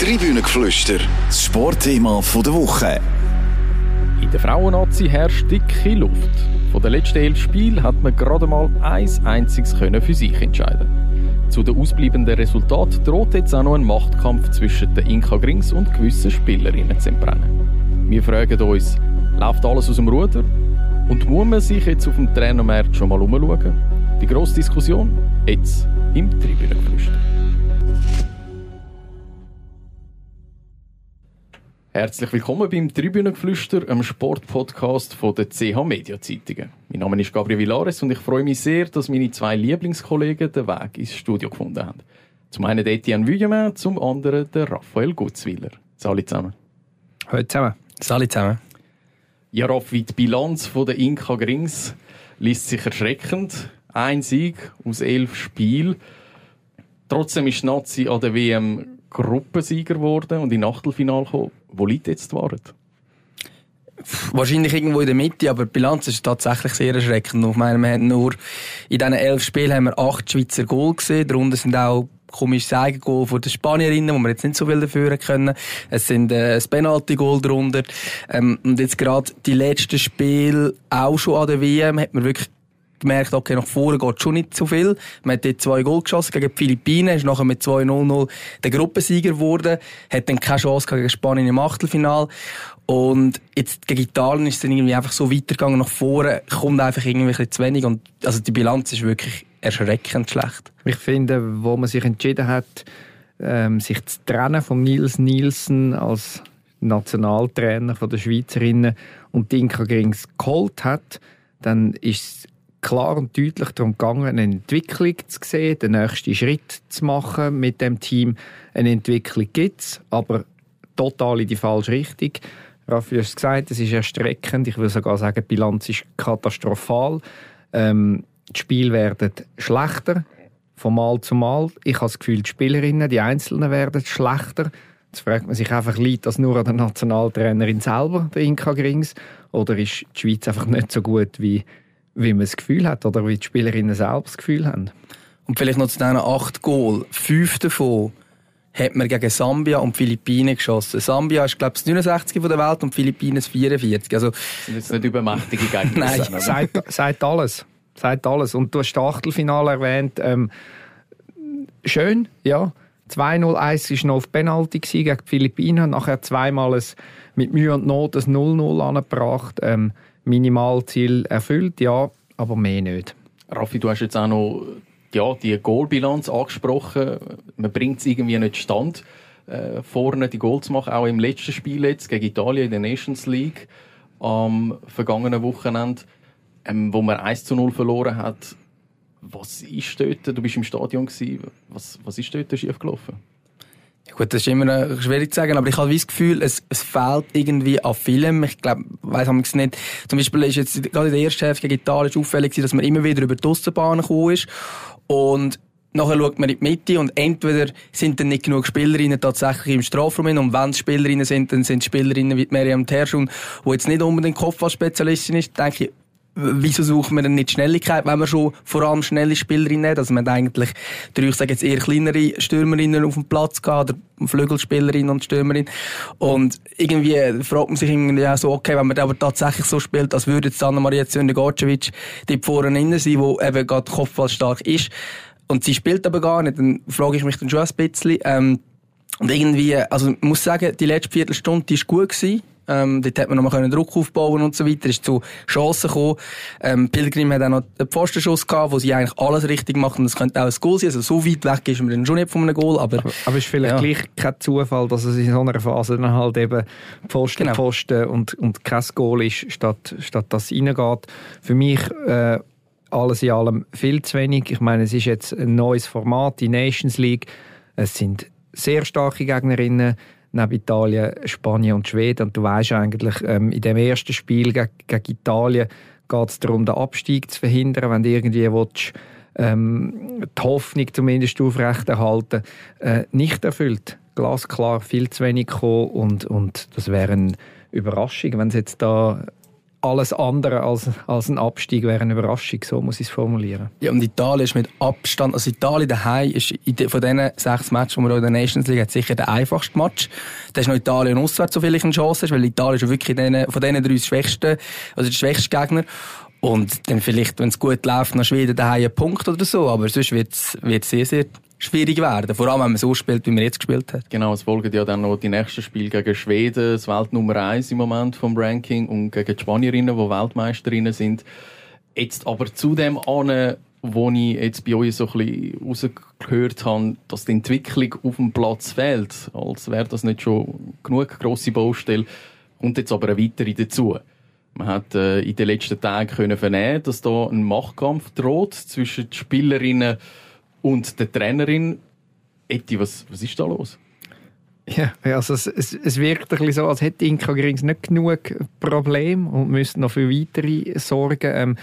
Tribünengeflüster, das Sportthema der Woche. In der Frauennazi herrscht dicke Luft. Von den letzten elf Spielen hat man gerade mal ein einziges können für sich entscheiden. Zu den ausbleibenden Resultaten droht jetzt auch noch ein Machtkampf zwischen den Inka Grings und gewissen Spielerinnen zu entbrennen. Wir fragen uns, läuft alles aus dem Ruder? Und muss man sich jetzt auf dem Trainermarkt schon mal umschauen? Die grosse Diskussion jetzt im Tribünengeflüster. Herzlich willkommen beim Tribünengeflüster, einem Sportpodcast von der CH Media Zeitungen. Mein Name ist Gabriel Villares und ich freue mich sehr, dass meine zwei Lieblingskollegen den Weg ins Studio gefunden haben. Zum einen Etienne Vuillemin, zum anderen der Raphael Gutzwiller. Salut zusammen. Hallo zusammen. Salut zusammen. Ja, Raffi, die Bilanz der Inka Grings liest sich erschreckend. Ein Sieg aus elf Spielen. Trotzdem ist Nazi an der WM Gruppensieger geworden und in Achtelfinale gekommen. Wo liegt jetzt die Wahrheit? Wahrscheinlich irgendwo in der Mitte, aber die Bilanz ist tatsächlich sehr erschreckend. Ich meine, wir haben nur in diesen elf Spielen haben wir acht Schweizer Goal gesehen. Darunter sind auch komisches Eigengoal von den Spanierinnen, wo wir jetzt nicht so viel dafür können. Es sind äh, ein Penalty-Goal darunter. Ähm, und jetzt gerade die letzten Spiele auch schon an der WM hat man wirklich gemerkt, okay, nach vorne geht schon nicht so viel. Man hat dort zwei Goal geschossen gegen die Philippinen, ist nachher mit 2-0-0 der Gruppensieger geworden, hat dann keine Chance gegen Spanien im Achtelfinal. Und jetzt gegen Italien ist es dann irgendwie einfach so weitergegangen nach vorne, kommt einfach irgendwie ein zu wenig und also die Bilanz ist wirklich erschreckend schlecht. Ich finde, wo man sich entschieden hat, ähm, sich zu trennen von Nils Nielsen als Nationaltrainer der Schweizerinnen und Dinka Grings geholt hat, dann ist klar und deutlich darum gegangen, eine Entwicklung zu sehen, den nächsten Schritt zu machen mit dem Team. Eine Entwicklung gibt es, aber total in die falsche Richtung. Raffi hat es gesagt, es ist erstreckend. Ich würde sogar sagen, die Bilanz ist katastrophal. Ähm, die Spiele werden schlechter, von Mal zu Mal. Ich habe das Gefühl, die Spielerinnen, die Einzelnen werden schlechter. Jetzt fragt man sich einfach, liegt das nur an der Nationaltrainerin selber, der Inka Grings, oder ist die Schweiz einfach nicht so gut, wie wie man das Gefühl hat oder wie die Spielerinnen selbst das Gefühl haben. Und vielleicht noch zu diesen acht Goal. Fünf davon hat man gegen Sambia und Philippinen geschossen. Sambia ist, glaube ich, das 69. von der Welt und Philippinen das 44. Also, das sind jetzt nicht übermächtige Gegner. Nein, sagt, sagt alles. Sagt alles. Und du hast das Achtelfinale erwähnt. Ähm, schön, ja. 2-0-1 war noch auf Penalty gegen die Philippinen. Nachher zweimal ein, mit Mühe und Not ein 0-0 angebracht. Ähm, Minimalziel erfüllt, ja, aber mehr nicht. Raffi, du hast jetzt auch noch ja, die Goalbilanz angesprochen. Man bringt es irgendwie nicht stand, äh, vorne die Goal zu machen. Auch im letzten Spiel jetzt gegen Italien in der Nations League am vergangenen Wochenende, ähm, wo man 1 zu 0 verloren hat. Was ist dort? Du bist im Stadion. Was, was ist dort schiefgelaufen? Gut, das ist immer schwierig zu sagen, aber ich habe das Gefühl, es, es fehlt irgendwie an Film. Ich glaube, weiß es nicht. Zum Beispiel ist jetzt gerade in der ersten Hälfte gegen Italien auffällig dass man immer wieder über die Aussenbahn gekommen ist. Und nachher schaut man in die Mitte und entweder sind dann nicht genug Spielerinnen tatsächlich im Strafraum und wenn es Spielerinnen sind, dann sind Spielerinnen wie Miriam Terschun, die jetzt nicht unbedingt Kopfballspezialistin ist, denke ich, wieso suchen wir denn nicht Schnelligkeit, wenn wir schon vor allem schnelle Spielerinnen haben? Also man hat eigentlich ich sage jetzt eher kleinere Stürmerinnen auf dem Platz gehabt, oder Flügelspielerinnen und Stürmerinnen. Und irgendwie fragt man sich irgendwie auch so, okay, wenn man aber tatsächlich so spielt, als würde jetzt Anna-Maria Zünder-Gorcevic die vorne innen sein, wo eben gerade kopfballstark ist. Und sie spielt aber gar nicht, dann frage ich mich dann schon ein bisschen. Ähm, und irgendwie, also ich muss sagen, die letzte Viertelstunde, die ist gut gewesen. Ähm, dort hat man noch mal Druck aufbauen und so weiter. Ist zu Chancen gekommen. Ähm, Pilgrim hat auch noch einen Pfostenschuss gehabt, wo sie eigentlich alles richtig macht und es könnte auch ein Goal sein. Also so weit weg ist man dann schon nicht von einem Goal. Aber, aber, aber ist vielleicht ja. gleich kein Zufall, dass es in so einer Phase dann halt eben Pfosten, genau. Pfosten und, und kein Goal ist, statt, statt dass es reingeht. Für mich, äh, alles in allem viel zu wenig. Ich meine, es ist jetzt ein neues Format, die Nations League. Es sind sehr starke Gegnerinnen neben Italien, Spanien und Schweden. Und du weißt eigentlich, ähm, in dem ersten Spiel gegen, gegen Italien geht es darum, den Abstieg zu verhindern, wenn du irgendwie willst, ähm, die Hoffnung zumindest aufrechterhalten, äh, nicht erfüllt. Glasklar, viel zu wenig gekommen und, und das wäre eine Überraschung, wenn es jetzt da alles andere als, als ein Abstieg wäre eine Überraschung, so muss ich es formulieren. Ja, und Italien ist mit Abstand, also Italien daheim ist von diesen sechs Matches, die wir in der Nations League hat, sicher der einfachste Match. Da ist noch Italien auswärts, so viel ich eine Chance hast, weil Italien ist wirklich denen, von diesen drei schwächsten, also der schwächste Gegner. Und dann vielleicht, wenn es gut läuft, noch Schweden daheim einen Punkt oder so, aber sonst wird es sehr, sehr schwierig werden. Vor allem, wenn man so spielt, wie man jetzt gespielt hat. Genau, es folgen ja dann noch die nächsten Spiele gegen Schweden, das Weltnummer 1 im Moment vom Ranking, und gegen die Spanierinnen, die Weltmeisterinnen sind. Jetzt aber zu dem an, wo ich jetzt bei euch so ein bisschen rausgehört habe, dass die Entwicklung auf dem Platz fehlt, als wäre das nicht schon genug grosse Baustelle, kommt jetzt aber eine weitere dazu. Man hat äh, in den letzten Tagen können vernehmen, dass da ein Machtkampf droht zwischen den Spielerinnen und der Trainerin, Eti, was, was ist da los? Ja, also es, es, es wirkt ein bisschen so, als hätte Inka Grings nicht genug Probleme und müsste noch für weitere sorgen. Ähm,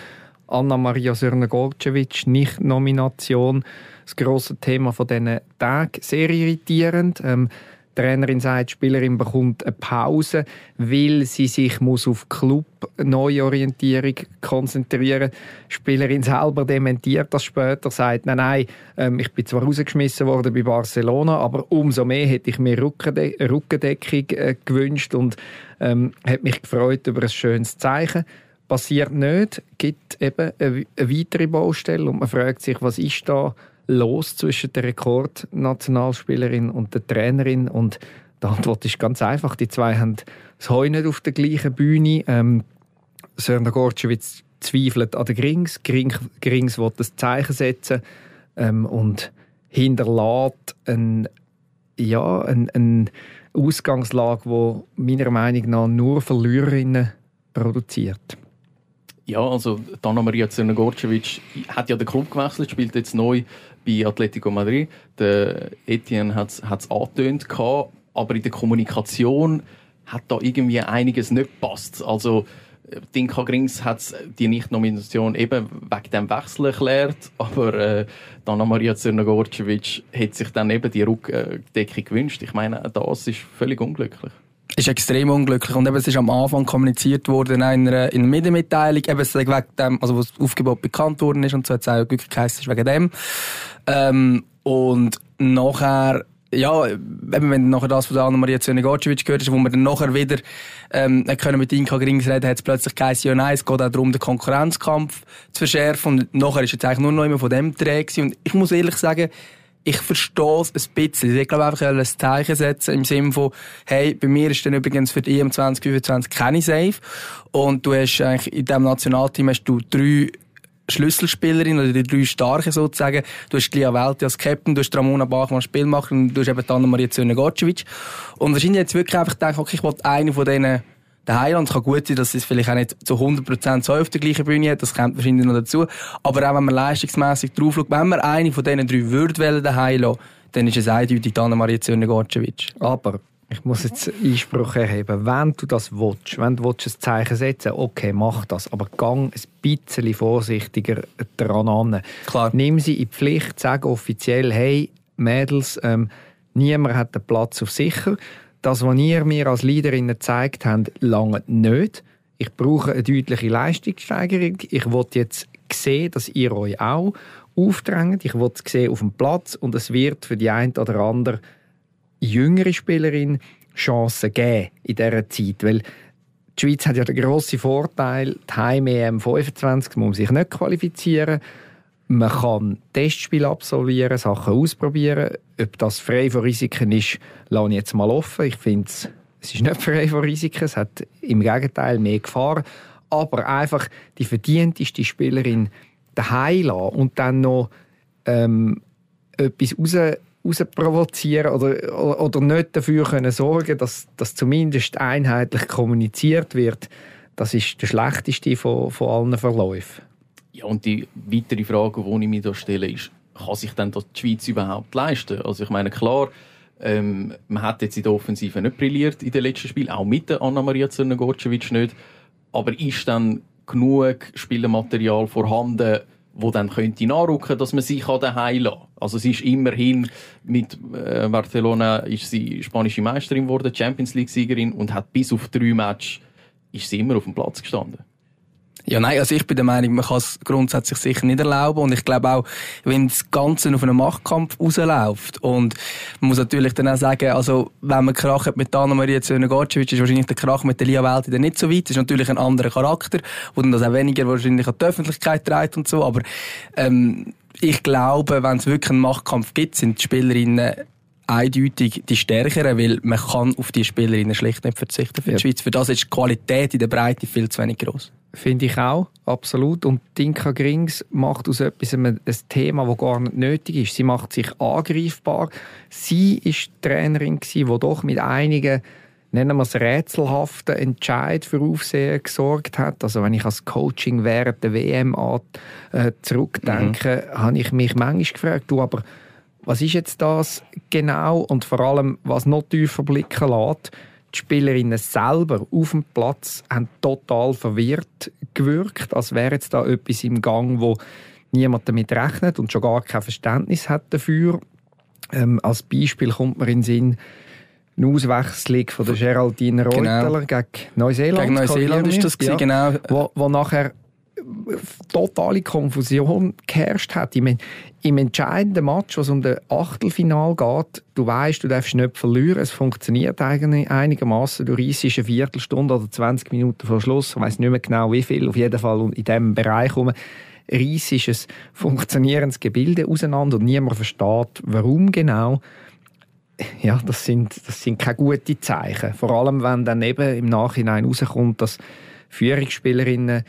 Anna-Maria Sörner-Gorcevic, Nicht-Nomination, das grosse Thema von diesen Tagen, sehr irritierend. Ähm, die Trainerin sagt, die Spielerin bekommt eine Pause, weil sie sich muss auf Club-Neuorientierung konzentrieren muss. Die Spielerin selber dementiert das später, sagt, nein, nein, ähm, ich bin zwar rausgeschmissen worden bei Barcelona, aber umso mehr hätte ich mir Rückende Rückendeckung äh, gewünscht und ähm, hat mich gefreut über ein schönes Zeichen. Passiert nicht, gibt eben eine, eine weitere Baustelle und man fragt sich, was ist da los zwischen der Rekordnationalspielerin und der Trainerin? Und die Antwort ist ganz einfach. Die zwei haben das Heu nicht auf der gleichen Bühne. Ähm, Sörner Gorczewitz zweifelt an den Grings. Grings, Grings will das Zeichen setzen ähm, und hinterlässt ein, ja, ein, ein Ausgangslage, die meiner Meinung nach nur Verliererinnen produziert. Ja, also Dana Maria Zernogorcevic hat ja den Club gewechselt, spielt jetzt neu bei Atletico Madrid. Der Etienne hat es angetönt, aber in der Kommunikation hat da irgendwie einiges nicht gepasst. Also Dinka Grings hat die Nicht-Nomination eben wegen dem Wechsel erklärt, aber äh, Dana Maria Zernogorcevic hat sich dann eben die Rückdeckung gewünscht. Ich meine, das ist völlig unglücklich ist extrem unglücklich. Und eben, es ist am Anfang kommuniziert worden in einer, in einer Medienmitteilung, eben, es wegen dem, also, wo das Aufgebot bekannt worden ist, und so hat es auch wirklich geheißen, wegen dem. Ähm, und nachher, ja, eben, wenn nachher das von der Anna-Maria Zönigacevic gehört ist, wo man dann nachher wieder, ähm, können mit Inka Grings reden, hat es plötzlich geheißen, ja nein, es geht auch darum, den Konkurrenzkampf zu verschärfen. Und nachher ist jetzt eigentlich nur noch immer von dem Dreh Und ich muss ehrlich sagen, ich verstehe es ein bisschen. Ich glaube einfach, ein Zeichen setzen im Sinne von, hey, bei mir ist dann übrigens für die EM 2025 keine Safe. Und du hast eigentlich in diesem Nationalteam hast du drei Schlüsselspielerinnen oder die drei Starken sozusagen. Du hast Lia Welti als Captain, du hast Ramona Bachmann als Spielmacher und du hast eben Anna-Maria Zöne-Gocevic. Und wahrscheinlich jetzt wirklich einfach gedacht, okay, ich wollte eine von denen der Heiland kann gut sein, dass es vielleicht auch nicht zu 100% so auf der gleichen Bühne hat, das kommt wahrscheinlich noch dazu. Aber auch wenn man leistungsmässig drauf schaut, wenn man eine von diesen drei würde wählen, den Heiland, dann ist es eindeutig Anna-Maria Zürne-Gorcevic. Aber ich muss jetzt Einspruch erheben. Wenn du das willst, wenn du willst, ein Zeichen setzen okay, mach das. Aber gang ein bisschen vorsichtiger dran an. Klar. Nimm sie in die Pflicht, sag offiziell, hey, Mädels, ähm, niemand hat den Platz auf sicher das, was ihr mir als Leaderinnen gezeigt habt, lange nicht. Ich brauche eine deutliche Leistungssteigerung. Ich will jetzt sehen, dass ihr euch auch aufdrängt. Ich will es sehen auf dem Platz und es wird für die eine oder andere jüngere Spielerin Chancen geben in dieser Zeit. Weil die Schweiz hat ja den grossen Vorteil, die Heim-EM 25 muss sich nicht qualifizieren. Man kann Testspiele absolvieren, Sachen ausprobieren. Ob das frei von Risiken ist, lasse ich jetzt mal offen. Ich finde, es ist nicht frei von Risiken. Es hat im Gegenteil mehr Gefahr. Aber einfach die verdienteste Spielerin daheim lassen und dann noch ähm, etwas raus, raus provozieren oder, oder nicht dafür können sorgen, dass, dass zumindest einheitlich kommuniziert wird, das ist der schlechteste von, von allen Verläufen. Ja, und die weitere Frage, die ich mir da stelle, ist, kann sich denn das die Schweiz überhaupt leisten? Also ich meine, klar, ähm, man hat jetzt in der Offensive nicht brilliert in den letzten Spielen, auch mit der Anna-Maria Zerner-Gorcevic nicht. Aber ist dann genug Spielermaterial vorhanden, wo dann könnte nachrücken, dass man sich daheim lassen Also sie ist immerhin mit äh, Barcelona ist sie spanische Meisterin geworden, Champions League Siegerin und hat bis auf drei Matches ist sie immer auf dem Platz gestanden. Ja, nein, also ich bin der Meinung, man kann es grundsätzlich sicher nicht erlauben. Und ich glaube auch, wenn das Ganze auf einen Machtkampf rausläuft und man muss natürlich dann auch sagen, also wenn man Krach hat mit Anna-Maria Zöhne-Gorcevic, ist wahrscheinlich der Krach mit der Lia Welti dann nicht so weit, das ist natürlich ein anderer Charakter, wo dann das auch weniger wahrscheinlich an die Öffentlichkeit trägt und so, aber ähm, ich glaube, wenn es wirklich einen Machtkampf gibt, sind die Spielerinnen eindeutig die stärkeren, weil man kann auf die Spielerinnen schlicht nicht verzichten für die ja. Schweiz. Für das ist die Qualität in der Breite viel zu wenig groß. Finde ich auch, absolut. Und Dinka Grings macht aus etwas ein, Thema, das gar nicht nötig ist. Sie macht sich angreifbar. Sie ist die Trainerin, die doch mit einigen nennen wir es rätselhaften Entscheid für Aufsehen gesorgt hat. Also wenn ich als Coaching während der WM äh, zurückdenke, mhm. habe ich mich manchmal gefragt, du, aber was ist jetzt das genau und vor allem, was noch tiefer blicken lässt, die Spielerinnen selber auf dem Platz haben total verwirrt gewirkt, als wäre jetzt da etwas im Gang, wo niemand damit rechnet und schon gar kein Verständnis hat dafür. Ähm, als Beispiel kommt mir in den Sinn, eine Auswechslung von der Geraldine. Reuteler genau. gegen Neuseeland. Gegen Neuseeland ist das gewesen, ja, genau. Wo, wo nachher totale Konfusion geherrscht hat. Ich meine, Im entscheidenden Match, was um das Achtelfinal geht, du weißt, du darfst nicht verlieren. Es funktioniert eigentlich einigermaßen. Du reissest eine Viertelstunde oder 20 Minuten vor Schluss. Ich weiß nicht mehr genau wie viel. Auf jeden Fall in diesem Bereich herum ein funktionierendes Gebilde auseinander und niemand versteht, warum genau. Ja, das sind, das sind keine guten Zeichen. Vor allem, wenn dann eben im Nachhinein herauskommt, dass Führungsspielerinnen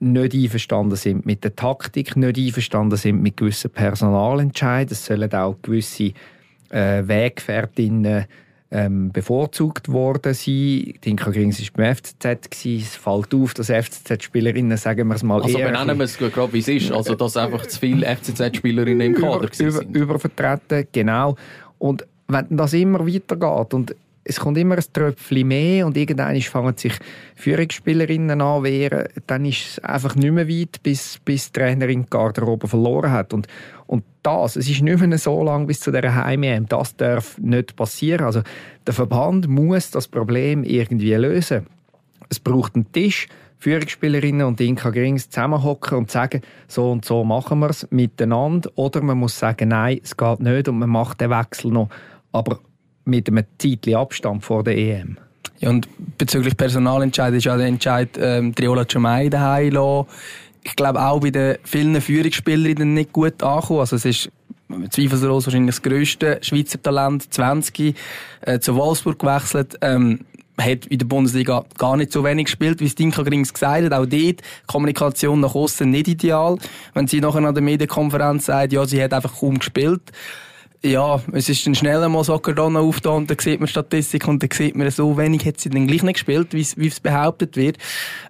nicht einverstanden sind mit der Taktik, nicht einverstanden sind mit gewissen Personalentscheiden. Es sollen auch gewisse äh, Weggefährtinnen ähm, bevorzugt worden sein. Dinka Grings war beim FCZ. Gewesen. Es fällt auf, dass FCZ-Spielerinnen, sagen wir es mal Also benennen wir es gerade, wie es ist. Also, dass einfach zu viele FCZ-Spielerinnen im Kader über, über, Übervertreten, genau. Und wenn das immer weitergeht und es kommt immer ein Tröpfchen mehr und irgendwann fangen sich Führungsspielerinnen an wehren, dann ist es einfach nicht mehr weit, bis, bis die Trainerin die Garderobe verloren hat. Und, und das, es ist nicht mehr so lange bis zu dieser heim das darf nicht passieren. Also der Verband muss das Problem irgendwie lösen. Es braucht einen Tisch, Führungsspielerinnen und Inka Grings zusammenhocken und sagen, so und so machen wir es miteinander. Oder man muss sagen, nein, es geht nicht und man macht den Wechsel noch. Aber mit einem zeitlichen Abstand vor der EM. Ja, und bezüglich Personalentscheid ist ja der Entscheid, ähm, Triola Ciamai daheim. Ich glaube auch bei den vielen Führungsspielerinnen nicht gut angekommen. Also es ist zweifellos wahrscheinlich das grösste Schweizer Talent, 20, äh, zu Wolfsburg gewechselt. Ähm, hat in der Bundesliga gar nicht so wenig gespielt, wie es Dinka Grings gesagt hat. Auch dort, Kommunikation nach außen nicht ideal. Wenn sie nachher an der Medienkonferenz sagt, ja, sie hat einfach kaum gespielt ja, es ist dann schnell einmal Soccardona aufgetan und dann sieht man Statistik und dann sieht man, so wenig hat sie dann gleich nicht gespielt, wie es behauptet wird.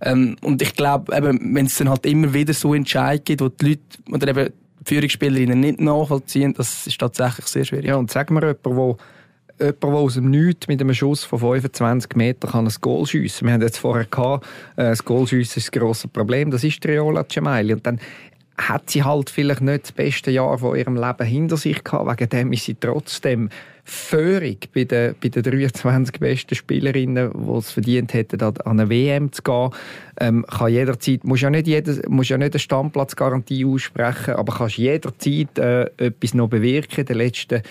Ähm, und ich glaube, wenn es dann halt immer wieder so Entscheid gibt, wo die Leute oder eben die Führungsspielerinnen nicht nachvollziehen, das ist tatsächlich sehr schwierig. Ja, und sag mir jemand, wo jemand, der aus dem Nichts mit einem Schuss von 25 Metern kann ein Goal schiessen. Wir haben jetzt vorher gehabt, äh, das Goalschiessen ist das grosse Problem. Das ist Triola Cemaili. Und dann hat sie halt vielleicht nicht das beste Jahr von ihrem Leben hinter sich gehabt. Wegen dem ist sie trotzdem Führig bei den, bei den 23 besten Spielerinnen, die es verdient hätten, an eine WM zu gehen. Ähm, kann jederzeit, muss ja nicht, jeder, muss ja nicht eine Stammplatzgarantie aussprechen, aber kannst jederzeit äh, etwas noch bewirken in den letzten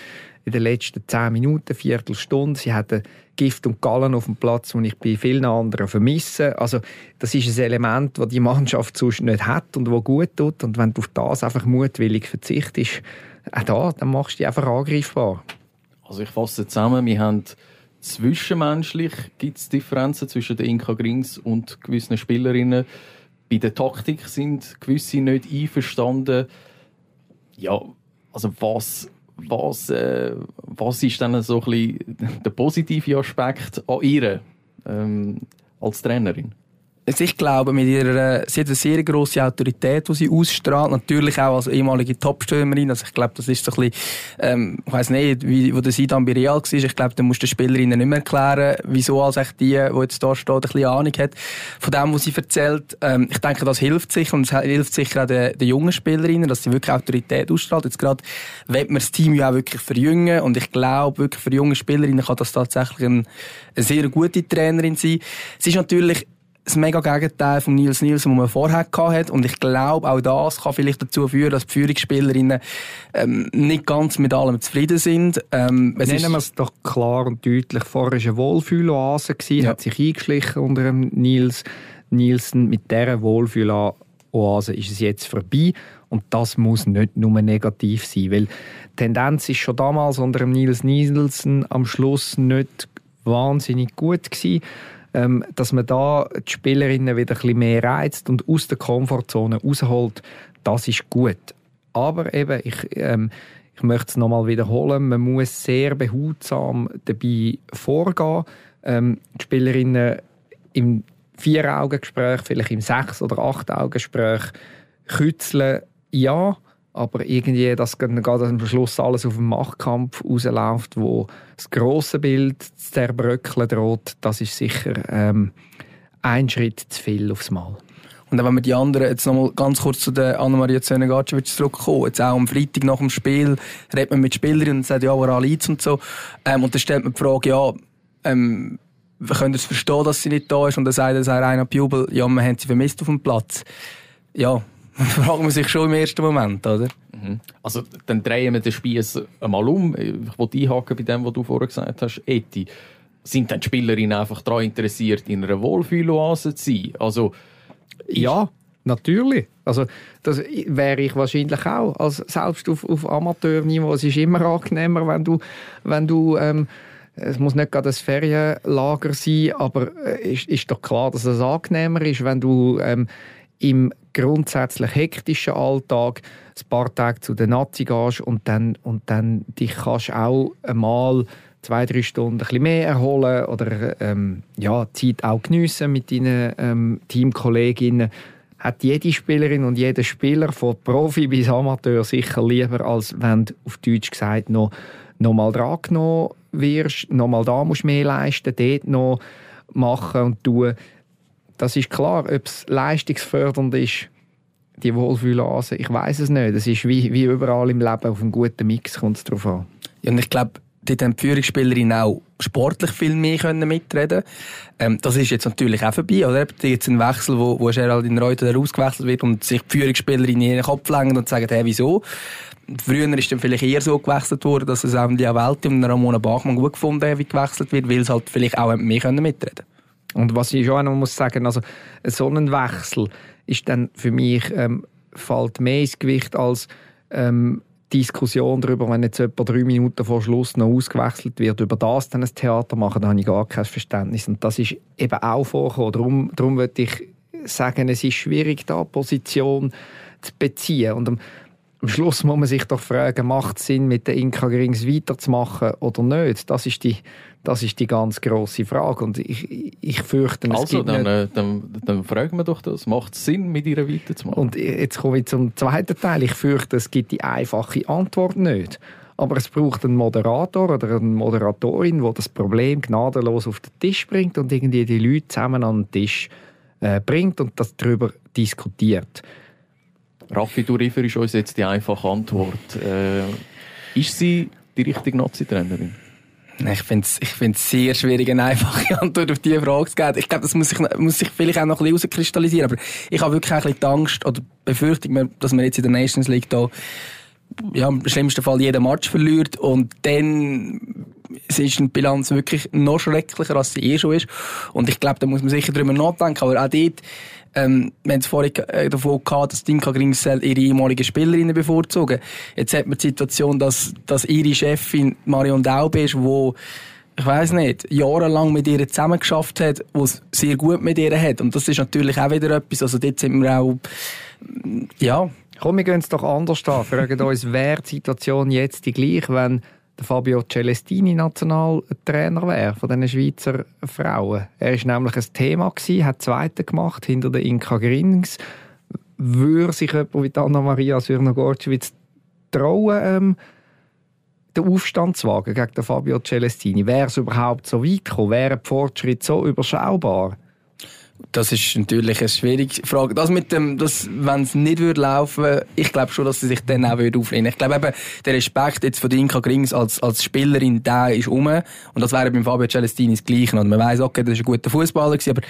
in den letzten zehn Minuten, Viertelstunde. Sie hatten Gift und Gallen auf dem Platz, den ich bei vielen anderen vermisse. Also das ist ein Element, das die Mannschaft sonst nicht hat und wo gut tut. Und wenn du auf das einfach mutwillig verzichtest, auch da, dann machst du dich einfach angreifbar. Also ich fasse zusammen, wir haben zwischenmenschlich gibt es Differenzen zwischen den Inka Grings und gewissen Spielerinnen. Bei der Taktik sind gewisse nicht einverstanden. Ja, also was was, äh, was ist dann so ein bisschen der positive Aspekt an ihr ähm, als Trainerin? Also ich glaube, mit ihrer, sie hat eine sehr grosse Autorität, die sie ausstrahlt. Natürlich auch als ehemalige Topstürmerin. Also ich glaube, das ist so ein bisschen, ähm, ich weiss nicht, wie, wo der Sidan bei Real war. Ich glaube, da musst du den Spielerinnen nicht mehr erklären, wieso als echt die, die jetzt da steht, ein bisschen Ahnung hat von dem, was sie erzählt. Ähm, ich denke, das hilft sicher und es hilft sicher auch den, den jungen Spielerinnen, dass sie wirklich Autorität ausstrahlt. Jetzt gerade wird man das Team ja auch wirklich verjüngen und ich glaube, wirklich für junge Spielerinnen kann das tatsächlich ein, eine sehr gute Trainerin sein. Es ist natürlich das mega Gegenteil von Nils Nielsen, den man vorher hatte. Und ich glaube, auch das kann vielleicht dazu führen, dass die Führungsspielerinnen ähm, nicht ganz mit allem zufrieden sind. Ähm, es Nennen wir es doch klar und deutlich. Vorher war eine Wohlfühloase, ja. hat sich eingeschlichen unter dem Nils Nielsen. Mit dieser Wohlfühloase ist es jetzt vorbei. Und das muss nicht nur negativ sein, weil die Tendenz ist schon damals unter dem Nils Nielsen am Schluss nicht wahnsinnig gut gewesen, ähm, dass man da die Spielerinnen wieder ein bisschen mehr reizt und aus der Komfortzone rausholt, das ist gut. Aber eben, ich, ähm, ich möchte es nochmal wiederholen, man muss sehr behutsam dabei vorgehen. Ähm, die Spielerinnen im Vier-Augen-Gespräch, vielleicht im Sechs- oder Acht-Augen-Gespräch kützeln, ja, aber irgendwie, dass gerade am Schluss alles auf den Machtkampf rausläuft, wo das große Bild zerbröckeln droht, das ist sicher ähm, ein Schritt zu viel aufs Mal. Und wenn wir die anderen, jetzt nochmal ganz kurz zu der Anna-Maria Zöne-Gatschewitsch zurückkommen, jetzt auch am Freitag nach dem Spiel redet man mit Spielerinnen und sagt, ja, woran liegt und so. Ähm, und dann stellt man die Frage, ja, ähm, wir können es verstehen, dass sie nicht da ist. Und dann sagt er, einer Jubel, ja, wir haben sie vermisst auf dem Platz. Ja, fragt man sich schon im ersten Moment, oder? Mhm. Also, dann drehen wir den Spieß einmal um. Ich wollte einhaken bei dem, was du vorher gesagt hast, Eti. Sind dann die Spielerinnen einfach daran interessiert, in einer Wohlfühloase zu sein? Also, ja, natürlich. Also, das wäre ich wahrscheinlich auch. Also, selbst auf, auf Amateurniveau. Es ist immer angenehmer, wenn du, wenn du ähm, es muss nicht gerade ein Ferienlager sein, aber es äh, ist, ist doch klar, dass es angenehmer ist, wenn du ähm, im grundsätzlich hektischen Alltag ein paar Tage zu der Nazi gehst und dann, und dann dich kannst auch einmal zwei, drei Stunden ein bisschen mehr erholen oder ähm, ja, Zeit auch geniessen mit deinen ähm, Teamkolleginnen, hat jede Spielerin und jeder Spieler von Profi bis Amateur sicher lieber, als wenn du auf Deutsch gesagt noch, noch mal dran wirst, noch mal da musst du mehr leisten, dort noch machen und tun. Das ist klar, ob es leistungsfördernd ist, die Wohlfühlase, ich weiß es nicht. Es ist wie, wie überall im Leben, auf einen guten Mix kommt es darauf an. Ja, und ich glaube, dort haben die Führungsspielerinnen auch sportlich viel mehr können mitreden ähm, Das ist jetzt natürlich auch vorbei, oder? Jetzt ein Wechsel, wo, wo Geraldine Reuter ausgewechselt wird und sich die Führungsspielerin in den Kopf lenken und sagen, hey, wieso? Früher ist dann vielleicht eher so gewechselt worden, dass es auch die Welt und Ramona Bachmann gut gefunden haben, wie gewechselt wird, weil es halt vielleicht auch mehr können mitreden und was ich schon noch muss sagen, also so ein Wechsel ist dann für mich ähm, fällt mehr ins Gewicht als ähm, Diskussion darüber, wenn jetzt etwa drei Minuten vor Schluss noch ausgewechselt wird, über das dann ein Theater machen, da habe ich gar kein Verständnis. Und das ist eben auch vorgekommen. Darum, darum würde ich sagen, es ist schwierig, da Position zu beziehen. Und am, Schluss muss man sich doch fragen, macht es Sinn, mit den Inka Grings weiterzumachen oder nicht? Das ist die, das ist die ganz große Frage. Und ich, ich fürchte, es also, gibt dann, nicht... dann, dann fragen wir doch das. Macht es Sinn, mit ihr weiterzumachen? Und jetzt komme ich zum zweiten Teil. Ich fürchte, es gibt die einfache Antwort nicht. Aber es braucht einen Moderator oder eine Moderatorin, der das Problem gnadenlos auf den Tisch bringt und irgendwie die Leute zusammen an den Tisch äh, bringt und das darüber diskutiert. Raffi, du lieferst uns jetzt die einfache Antwort. Äh, ist sie die richtige Nazi-Trainerin? Ich finde es ich find's sehr schwierig, eine einfache Antwort auf diese Frage zu geben. Ich glaube, das muss sich, muss sich vielleicht auch noch ein bisschen herauskristallisieren. Aber ich habe wirklich ein bisschen die Angst oder Befürchtung, dass man jetzt in der Nations League da ja, im schlimmsten Fall jeden Match verliert und dann ist die Bilanz wirklich noch schrecklicher, als sie eh schon ist. Und ich glaube, da muss man sicher drüber nachdenken. Aber auch dort ähm, wir haben es vorhin äh, davon gehabt, dass Dinka Gringsell ihre ehemaligen Spielerinnen bevorzugen. Jetzt hat man die Situation, dass, dass ihre Chefin Marion Daube ist, wo ich weiß nicht, jahrelang mit ihr zusammengeschafft hat, wo es sehr gut mit ihr hat. Und das ist natürlich auch wieder etwas, also dort sind wir auch, ja. Komm, wir gehen es doch anders an. Fragen uns, wäre die Situation jetzt die gleiche, wenn der Fabio Celestini Nationaltrainer wäre von den Schweizer Frauen. Er ist nämlich ein Thema gewesen, hat Zweite gemacht hinter der Inka Grings. Würde sich jemand wie Anna-Maria Syrnogorczewitz trauen, ähm, den Aufstand zu wagen gegen den Fabio Celestini? Wäre es überhaupt so weit gekommen? Wäre der Fortschritt so überschaubar? Das ist natürlich eine schwierige Frage. Das mit dem, das, wenn es nicht würde laufen, ich glaube schon, dass sie sich dann auch würde auflehnen. Ich glaube eben, der Respekt jetzt von Inka Grings als, als Spielerin, der ist um. Und das wäre beim Fabio Celestini das Gleiche. Und man weiss, okay, das ist ein guter Fußballer aber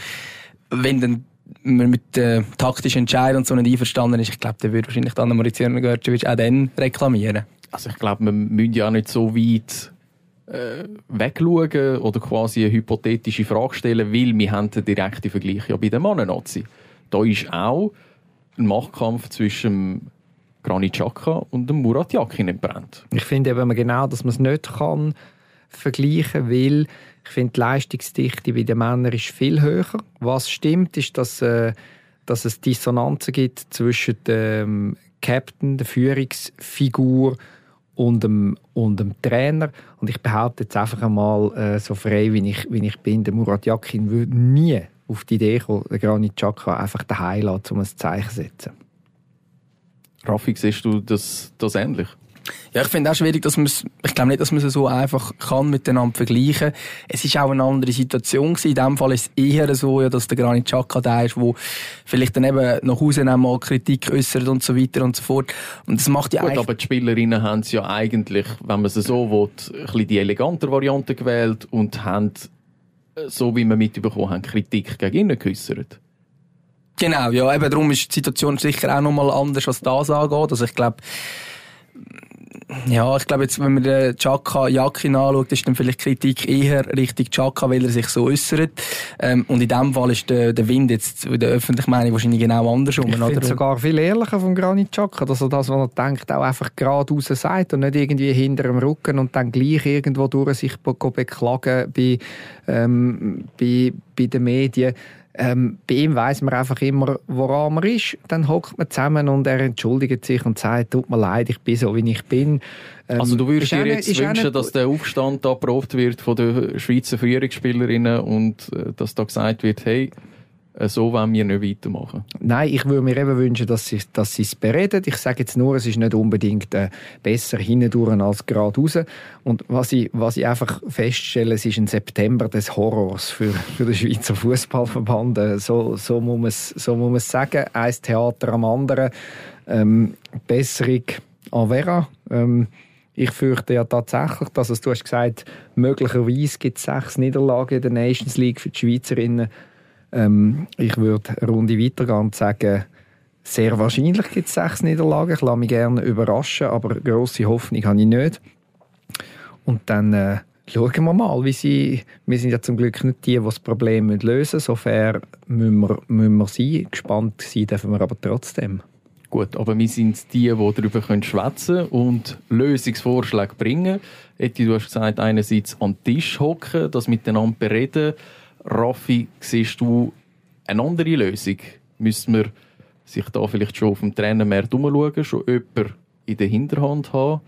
wenn dann man mit äh, taktischen Entscheidungen so nicht einverstanden ist, ich glaube, dann würde wahrscheinlich dann Mauriziano Görcevic auch dann reklamieren. Also ich glaube, wir müssen ja nicht so weit äh, wegschauen oder quasi eine hypothetische Frage stellen, weil wir haben den direkten Vergleich ja bei den Mannen-Nazi. Da ist auch ein Machtkampf zwischen Granit Xhaka und dem Murat Yakin entbrennt. Ich finde eben genau, dass man es nicht kann vergleichen, weil ich finde die Leistungsdichte bei den Männern ist viel höher. Was stimmt, ist, dass, äh, dass es Dissonanzen gibt zwischen dem Captain, der Führungsfigur und dem, und dem Trainer. Und ich behaupte jetzt einfach einmal äh, so frei, wie ich, wie ich bin, der Murat Yakin würde nie auf die Idee kommen, den Granit Xhaka einfach daheim lassen, um ein Zeichen zu setzen. Raffi, siehst du das, das ähnlich? Ja, ich finde auch schwierig, dass man ich glaube nicht, dass man es so einfach kann miteinander vergleichen. Es ist auch eine andere Situation gewesen. In dem Fall ist es eher so, ja, dass der Granit Xhaka da ist, wo vielleicht dann eben nach Hause mal Kritik äußert und so weiter und so fort. Und das macht ja Gut, aber die Spielerinnen haben es ja eigentlich, wenn man es so will, ein bisschen die eleganter Variante gewählt und haben, äh, so wie wir mitbekommen haben, Kritik gegen ihn geäußert. Genau, ja, eben darum ist die Situation sicher auch nochmal anders, was das angeht. Also ich glaube, ja, ich glaube jetzt, wenn man den Chaka Jakin anschaut, ist dann vielleicht Kritik eher Richtung Chaka, weil er sich so äußert. Ähm, und in dem Fall ist der, der Wind jetzt in der öffentlichen Meinung wahrscheinlich genau andersrum. Ich finde sogar viel ehrlicher von Granit Chaka, dass er das, was er denkt, auch einfach geradeaus sagt und nicht irgendwie hinter dem Rücken und dann gleich irgendwo durch sich beklagen bei, ähm, bei, bei den Medien. Ähm, bei ihm weiß man einfach immer, woran man ist. Dann hockt man zusammen und er entschuldigt sich und sagt, tut mir leid, ich bin so, wie ich bin. Ähm, also du würdest dir jetzt eine, wünschen, dass der Aufstand da geprobt wird von den Schweizer Führungsspielerinnen und äh, dass da gesagt wird, hey, so wollen wir nicht weitermachen. Nein, ich würde mir eben wünschen, dass sie, dass es bereden. Ich sage jetzt nur, es ist nicht unbedingt äh, besser hindurch als geradeaus. Und was ich, was ich einfach feststelle, es ist ein September des Horrors für, für den Schweizer Fußballverband. Äh, so, so, muss man es, so muss man es sagen. Ein Theater am anderen. Ähm, Besserung an Vera. Ähm, ich fürchte ja tatsächlich, dass es, du hast gesagt, möglicherweise gibt es sechs Niederlagen in der Nations League für die Schweizerinnen. Ähm, ich würde eine Runde weitergehen und sagen, sehr wahrscheinlich gibt es sechs Niederlagen. Ich lasse mich gerne überraschen, aber grosse Hoffnung habe ich nicht. Und dann äh, schauen wir mal, wie sie. Wir sind ja zum Glück nicht die, die das Problem lösen müssen. Sofern müssen wir, müssen wir sein. Gespannt sein dürfen wir aber trotzdem. Gut, aber wir sind die, die darüber schwätzen können und Lösungsvorschläge bringen. Eti, du hast gesagt, einerseits an den Tisch hocken, das miteinander bereden Raffi, siehst du eine andere Lösung? Müssen wir sich da vielleicht schon auf dem Trainermarkt umschauen, schon jemanden in der Hinterhand haben?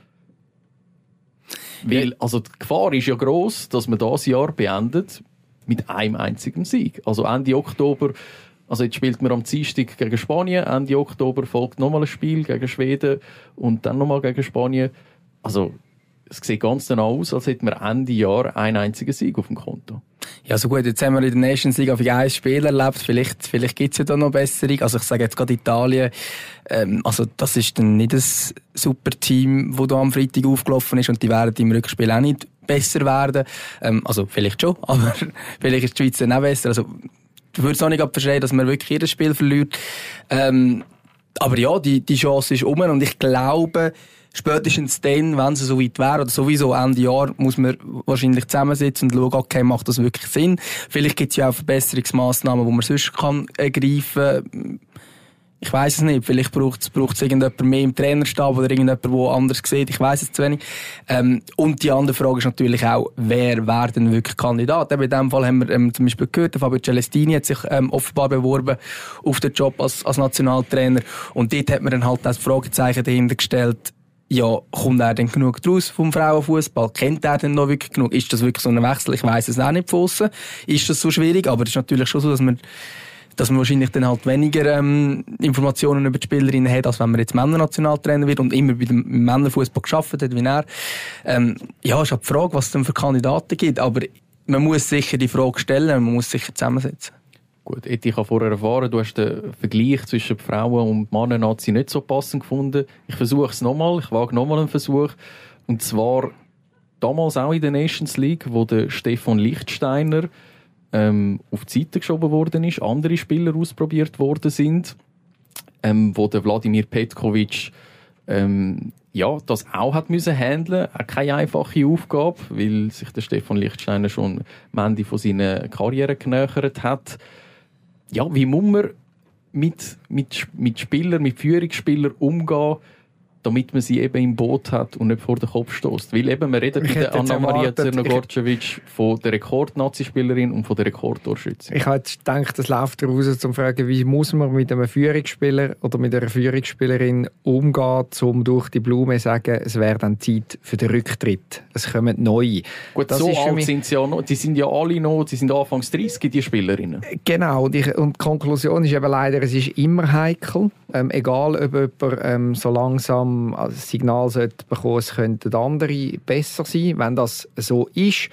Weil, also die Gefahr ist ja groß, dass man das Jahr beendet mit einem einzigen Sieg. Also Ende Oktober, also jetzt spielt man am Dienstag gegen Spanien, Ende Oktober folgt nochmal ein Spiel gegen Schweden und dann nochmal gegen Spanien. Also es sieht ganz danach aus, als hätten wir Ende Jahr einen einzigen Sieg auf dem Konto. Ja, so gut, jetzt haben wir in der Nations League auf ein Spiel erlebt. Vielleicht, vielleicht gibt es ja da noch Besserung. Also ich sage jetzt gerade Italien. Ähm, also das ist dann nicht ein super Team, das da am Freitag aufgelaufen ist und die werden im Rückspiel auch nicht besser werden. Ähm, also vielleicht schon, aber vielleicht ist die Schweiz dann auch besser. Also du würdest auch nicht verstehen, dass man wirklich jedes Spiel verliert. Ähm, aber ja, die, die Chance ist um und ich glaube, spätestens dann, wenn es so weit wäre, oder sowieso Ende Jahr, muss man wahrscheinlich zusammensitzen und schauen, okay, macht das wirklich Sinn? Vielleicht gibt es ja auch Verbesserungsmaßnahmen, die man sonst kann ergreifen kann. Ich weiß es nicht. Vielleicht braucht es irgendjemand mehr im Trainerstab oder irgendjemand, der anders sieht. Ich weiß es zu wenig. Ähm, und die andere Frage ist natürlich auch, wer wäre denn wirklich Kandidat? In dem Fall haben wir ähm, zum Beispiel gehört, Fabio Celestini hat sich ähm, offenbar beworben auf den Job als, als Nationaltrainer. Und dort hat man dann halt das Fragezeichen dahinter gestellt, ja, kommt er denn genug draus vom Frauenfußball? Kennt er denn noch wirklich genug? Ist das wirklich so ein Wechsel? Ich weiß es auch nicht von aussen. Ist das so schwierig? Aber es ist natürlich schon so, dass man dass man wahrscheinlich dann halt weniger ähm, Informationen über die Spielerinnen hat, als wenn man jetzt Männernationaltrainer wird und immer bei dem Männerfußball geschafft hat, wie er. Ähm, ja, ist halt die Frage, was es denn für Kandidaten gibt. Aber man muss sicher die Frage stellen, man muss sicher zusammensetzen. Gut, ich habe vorher erfahren, du hast den Vergleich zwischen Frauen und Männern-Nazi nicht so passend gefunden. Ich versuche es nochmal, ich wage nochmal einen Versuch. Und zwar damals auch in der Nations League, wo der Stefan Lichtsteiner ähm, auf die Seite geschoben worden ist, andere Spieler ausprobiert worden sind, ähm, wo der Wladimir Petkovic ähm, ja, das auch hat müssen handeln, auch keine einfache Aufgabe, weil sich der Stefan Lichtsteiner schon am Ende seiner Karriere genähert hat. Ja, wie muss man mit, mit, mit Spielern, mit Führungsspielern umgehen, damit man sie eben im Boot hat und nicht vor den Kopf stößt. Weil eben, wir reden bei der Anna-Maria Zernogorcevic von der Rekord-Nazi-Spielerin und von der Rekordtorschützin. Ich habe jetzt gedacht, das läuft daraus, um zu fragen, wie muss man mit einem Führungsspieler oder mit einer Führungsspielerin umgehen, um durch die Blume zu sagen, es wäre dann Zeit für den Rücktritt. Es kommen neue. Gut, das so alt sind sie ja noch. Die sind ja alle noch, die sind anfangs 30, die Spielerinnen. Genau. Und, ich, und die Konklusion ist eben leider, es ist immer heikel. Ähm, egal, ob jemand ähm, so langsam ein Signal sollte bekommen, es könnten andere besser sein. Wenn das so ist,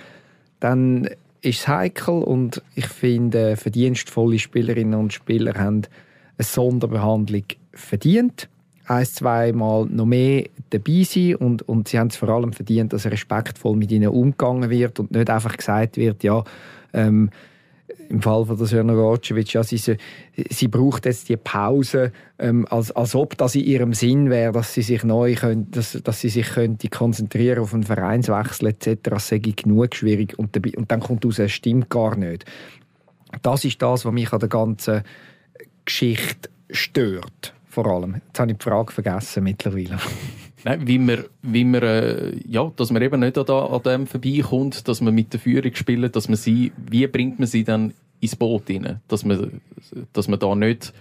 dann ist es heikel und ich finde, verdienstvolle Spielerinnen und Spieler haben eine Sonderbehandlung verdient. Ein, zweimal noch mehr dabei sein und, und sie haben es vor allem verdient, dass respektvoll mit ihnen umgegangen wird und nicht einfach gesagt wird, ja, ähm, im Fall von der Sörner Rocevic, ja, sie, sie braucht jetzt die Pause, ähm, als, als ob das in ihrem Sinn wäre, dass sie sich neu können, dass, dass sie sich könnte konzentrieren auf einen Vereinswechsel etc. Das sei genug schwierig und, dabei, und dann kommt aus, es stimmt gar nicht. Das ist das, was mich an der ganzen Geschichte stört, vor allem. Jetzt habe ich die Frage vergessen mittlerweile. Nein, wie man, wie man, äh, ja, dass man eben nicht an, an dem vorbeikommt, dass man mit der Führung spielt, dass man sie, wie bringt man sie dann ins Boot rein? Dass man, dass man da nicht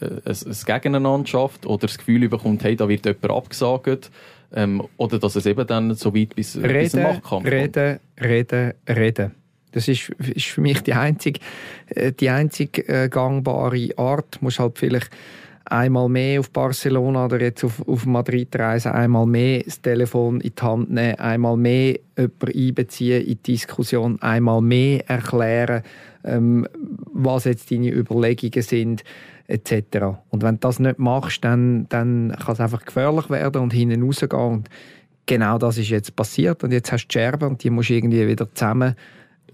äh, ein, ein Gegeneinander schafft oder das Gefühl bekommt, hey, da wird jemand abgesagt. Ähm, oder dass es eben dann so weit bis, reden, bis Machtkampf Reden, reden, reden. Das ist, ist für mich die einzige, äh, die einzige äh, gangbare Art. Du musst halt vielleicht einmal mehr auf Barcelona oder jetzt auf, auf Madrid reisen, einmal mehr das Telefon in die Hand nehmen, einmal mehr jemanden einbeziehen in die Diskussion, einmal mehr erklären, ähm, was jetzt deine Überlegungen sind, etc. Und wenn du das nicht machst, dann, dann kann es einfach gefährlich werden und hinten rausgehen. Und genau das ist jetzt passiert. Und jetzt hast du die Scherben und die musst du irgendwie wieder zusammen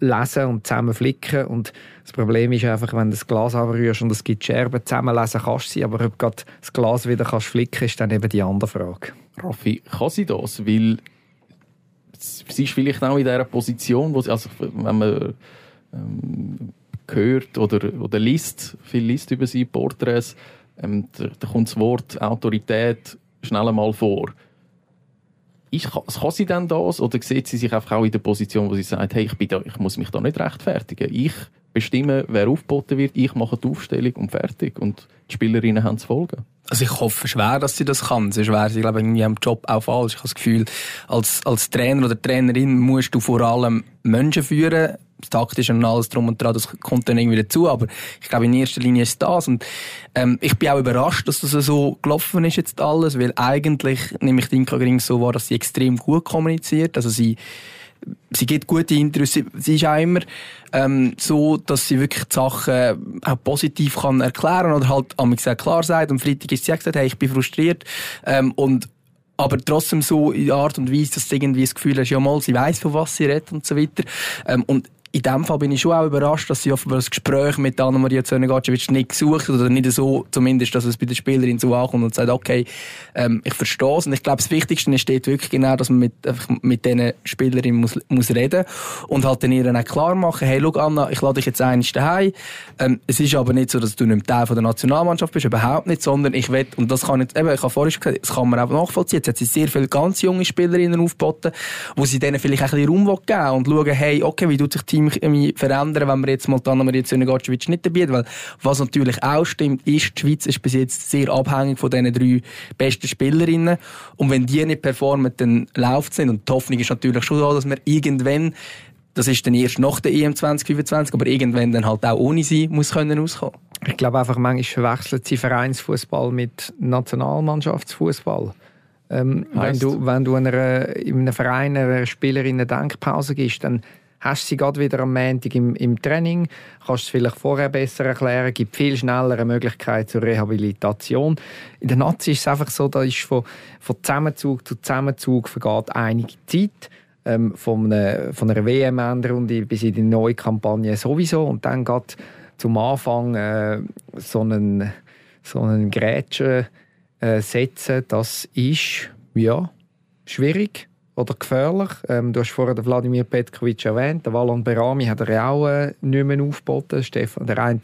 lesen und zusammen flicken. Und das Problem ist einfach, wenn du das Glas anrührst und es gibt Scherben, zusammenlesen kannst du sie, aber ob du das Glas wieder kannst flicken ist dann eben die andere Frage. Raffi, kann sie das? Weil sie ist vielleicht auch in dieser Position, wo sie, also wenn man ähm, hört oder, oder liest, viel liest über sie, Porträts, ähm, da, da kommt das Wort Autorität schnell einmal vor ist, kann sie denn das oder sieht sie sich einfach auch in der Position, wo sie sagt, hey, ich, bin da, ich muss mich da nicht rechtfertigen. Ich bestimme, wer aufgeboten wird, ich mache die Aufstellung und fertig. Und die Spielerinnen haben zu folgen. Also ich hoffe schwer, dass sie das kann. Sonst wäre sie, glaube ich, in ihrem Job auch falsch. Ich habe das Gefühl, als, als Trainer oder Trainerin musst du vor allem Menschen führen. Das Taktische und alles drum und dran, das kommt dann irgendwie dazu. Aber ich glaube, in erster Linie ist das. Und ähm, ich bin auch überrascht, dass das so gelaufen ist jetzt alles, weil eigentlich nehme ich Dinka Gring so wahr, dass sie extrem gut kommuniziert. Also sie sie gibt gute Interviews. Sie, ist auch immer ähm, so, dass sie wirklich die Sachen auch positiv kann erklären oder halt am gesagt klar sagt. Am Freitag ist sie gesagt, hey, ich bin frustriert ähm, und aber trotzdem so in Art und Weise, dass du irgendwie das Gefühl hast, ja mal, sie weiß von was sie redet und so weiter. Ähm, und in dem Fall bin ich schon auch überrascht, dass sie offenbar das Gespräch mit Anna-Maria Zönegacevic nicht gesucht oder nicht so, zumindest, dass es bei der Spielerin so ankommt und sagt, okay, ähm, ich verstehe es. Und ich glaube, das Wichtigste dort wirklich genau, dass man mit, mit diesen Spielerinnen muss, muss reden und halt dann ihnen auch klar machen, hey, schau Anna, ich lade dich jetzt eines daheim. Ähm, es ist aber nicht so, dass du nicht Teil von der Nationalmannschaft bist, überhaupt nicht, sondern ich will, und das kann ich, eben, ich habe vorhin gesagt, das kann man auch nachvollziehen. Jetzt hat sie sehr viele ganz junge Spielerinnen aufgeboten, wo sie denen vielleicht ein bisschen Raum geben und schauen, hey, okay, wie tut sich Team mich verändern, wenn wir jetzt mal Anna Maria Zönegacevic nicht dabei weil was natürlich auch stimmt, ist, die Schweiz ist bis jetzt sehr abhängig von diesen drei besten Spielerinnen und wenn die nicht performen, dann läuft es nicht und die Hoffnung ist natürlich schon da, dass wir irgendwann das ist dann erst nach der EM 2025, aber irgendwann dann halt auch ohne sie muss können auskommen. Ich glaube einfach, manchmal verwechselt sie Vereinsfußball mit Nationalmannschaftsfußball. Ähm, wenn du, wenn du einer, in einem Verein einer Spielerin eine Denkpause gibst, dann hast sie gerade wieder am Montag im, im Training, kannst es vielleicht vorher besser erklären, gibt viel schneller eine Möglichkeit zur Rehabilitation. In der Nazi ist es einfach so, da ist von, von Zusammenzug zu Zusammenzug vergeht einige Zeit. ähm, von, einer, von einer WM-Endrunde bis in die neue Kampagne sowieso. Und dann geht zum Anfang äh, so einen, so einen Grätschen äh, setzen, das ist ja, schwierig oder gefährlich. Ähm, du hast vorher den Wladimir Petkovic erwähnt. Der Valon Berami hat er ja auch äh, nicht mehr aufgeboten. Stefan, der eine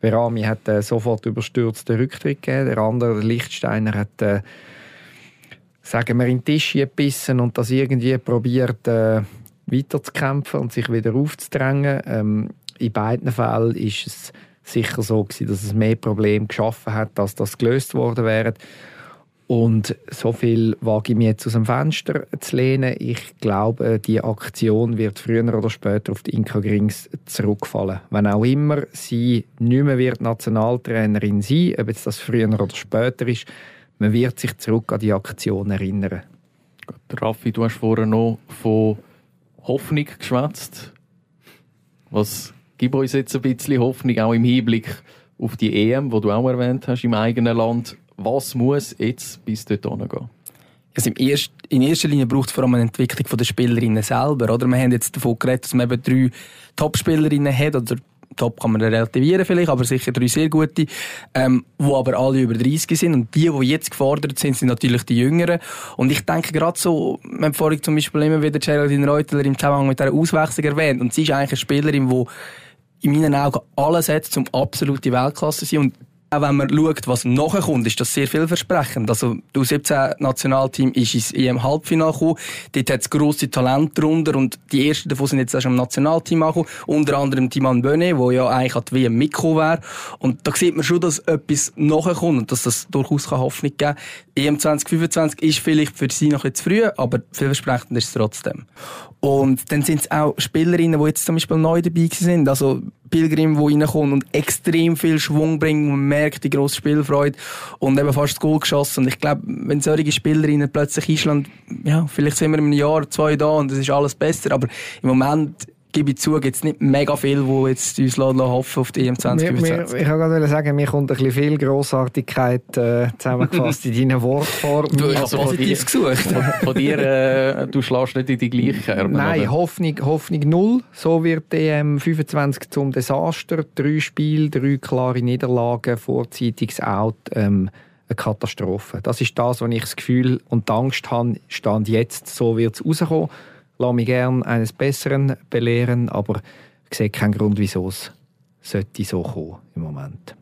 Berami hat äh, sofort überstürzten Rücktritt gegeben. Der andere, der Lichtsteiner, hat äh, sagen wir, in den Tisch gebissen und das irgendwie probiert, äh, weiterzukämpfen und sich wieder aufzudrängen. Ähm, in beiden Fällen ist es sicher so gewesen, dass es mehr Probleme geschaffen hat, als das gelöst worden wäre. Und so viel wage ich mir jetzt aus dem Fenster zu lehnen. Ich glaube, die Aktion wird früher oder später auf die Inka Grings zurückfallen. Wenn auch immer sie nicht mehr wird Nationaltrainerin sein, ob jetzt das früher oder später ist, man wird sich zurück an die Aktion erinnern. Raffi, du hast vorher noch von Hoffnung geschwätzt. Was gibt uns jetzt ein bisschen Hoffnung, auch im Hinblick auf die EM, die du auch erwähnt hast, im eigenen Land? Was muss jetzt bis dort gehen? Also in erster Linie braucht es vor allem eine Entwicklung der Spielerinnen selber. Oder? Wir haben jetzt davon geredet, dass man eben drei Top-Spielerinnen hat, oder top kann man relativieren vielleicht, aber sicher drei sehr gute, ähm, wo aber alle über 30 sind. Und die, die jetzt gefordert sind, sind natürlich die Jüngeren. Und ich denke gerade so, wir haben vorhin zum Beispiel immer wieder Geraldine Reuteler im Zusammenhang mit dieser Auswechslung erwähnt. Und sie ist eigentlich eine Spielerin, die in meinen Augen alles hat, um absolute Weltklasse zu sein. Und auch wenn man schaut, was nachher kommt, ist das sehr vielversprechend. Also, du 17 Nationalteam ist ins EM-Halbfinale gekommen. Dort hat es grosse Talente drunter und die ersten davon sind jetzt auch schon im Nationalteam angekommen. Unter anderem Timan Böne, der ja eigentlich an die WM mitgekommen wäre. Und da sieht man schon, dass etwas nachher kommt und dass das durchaus Hoffnung geben kann. EM 2025 ist vielleicht für sie noch etwas früh, aber vielversprechend ist es trotzdem. Und dann sind es auch Spielerinnen, die jetzt zum Beispiel neu dabei sind. Also Pilgrim, die reinkommen und extrem viel Schwung bringen. Man merkt die grosse Spielfreude und eben fast das Goal geschossen. Und ich glaube, wenn solche Spielerinnen plötzlich einschlagen, ja, vielleicht sind wir in einem Jahr, zwei da und es ist alles besser. Aber im Moment gebe ich zu, gibt es nicht mega viel, wo jetzt uns hoffen auf die EM 2025. ich wollte gerade sagen, mir kommt ein bisschen viel Grossartigkeit äh, zusammengefasst in deinen Wortformen. Du hast also Positives gesucht. Von, von dir, äh, du schlägst nicht in die gleiche Kerbe. Nein, Hoffnung, Hoffnung null. So wird die EM 25 zum Desaster. Drei Spiele, drei klare Niederlagen, vorzeitiges Out. Ähm, eine Katastrophe. Das ist das, was ich das Gefühl und die Angst habe, stand jetzt, so wird es rauskommen lasse mich gerne eines Besseren belehren, aber ich sehe keinen Grund, wieso es sollte so kommen im Moment.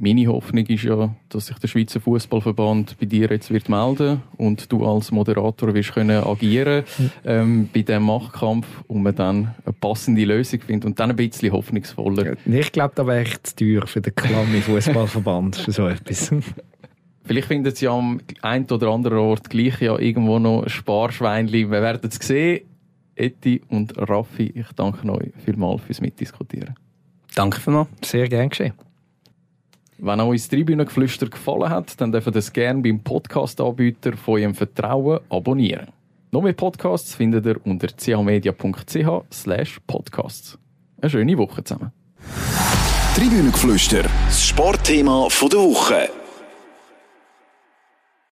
Meine Hoffnung ist ja, dass sich der Schweizer Fußballverband bei dir jetzt wird melden und du als Moderator wirst können agieren ähm, bei diesem Machtkampf und man dann eine passende Lösung findet und dann ein bisschen hoffnungsvoller. Ich glaube, da wäre ich zu teuer für den Klamme Fußballverband für so etwas. Vielleicht findet sie am einen oder anderen Ort gleich ja irgendwo noch Sparschweinli. Wir werden es sehen. Eti und Raffi, ich danke euch vielmals fürs Mitdiskutieren. Danke vielmals. Sehr gern geschehen. Wenn euch das Tribünengeflüster gefallen hat, dann dürft ihr das gerne beim Podcast-Anbieter von eurem Vertrauen abonnieren. Noch mehr Podcasts findet ihr unter chmedia.ch slash podcasts. Eine schöne Woche zusammen. Tribünengeflüster, das Sportthema der Woche.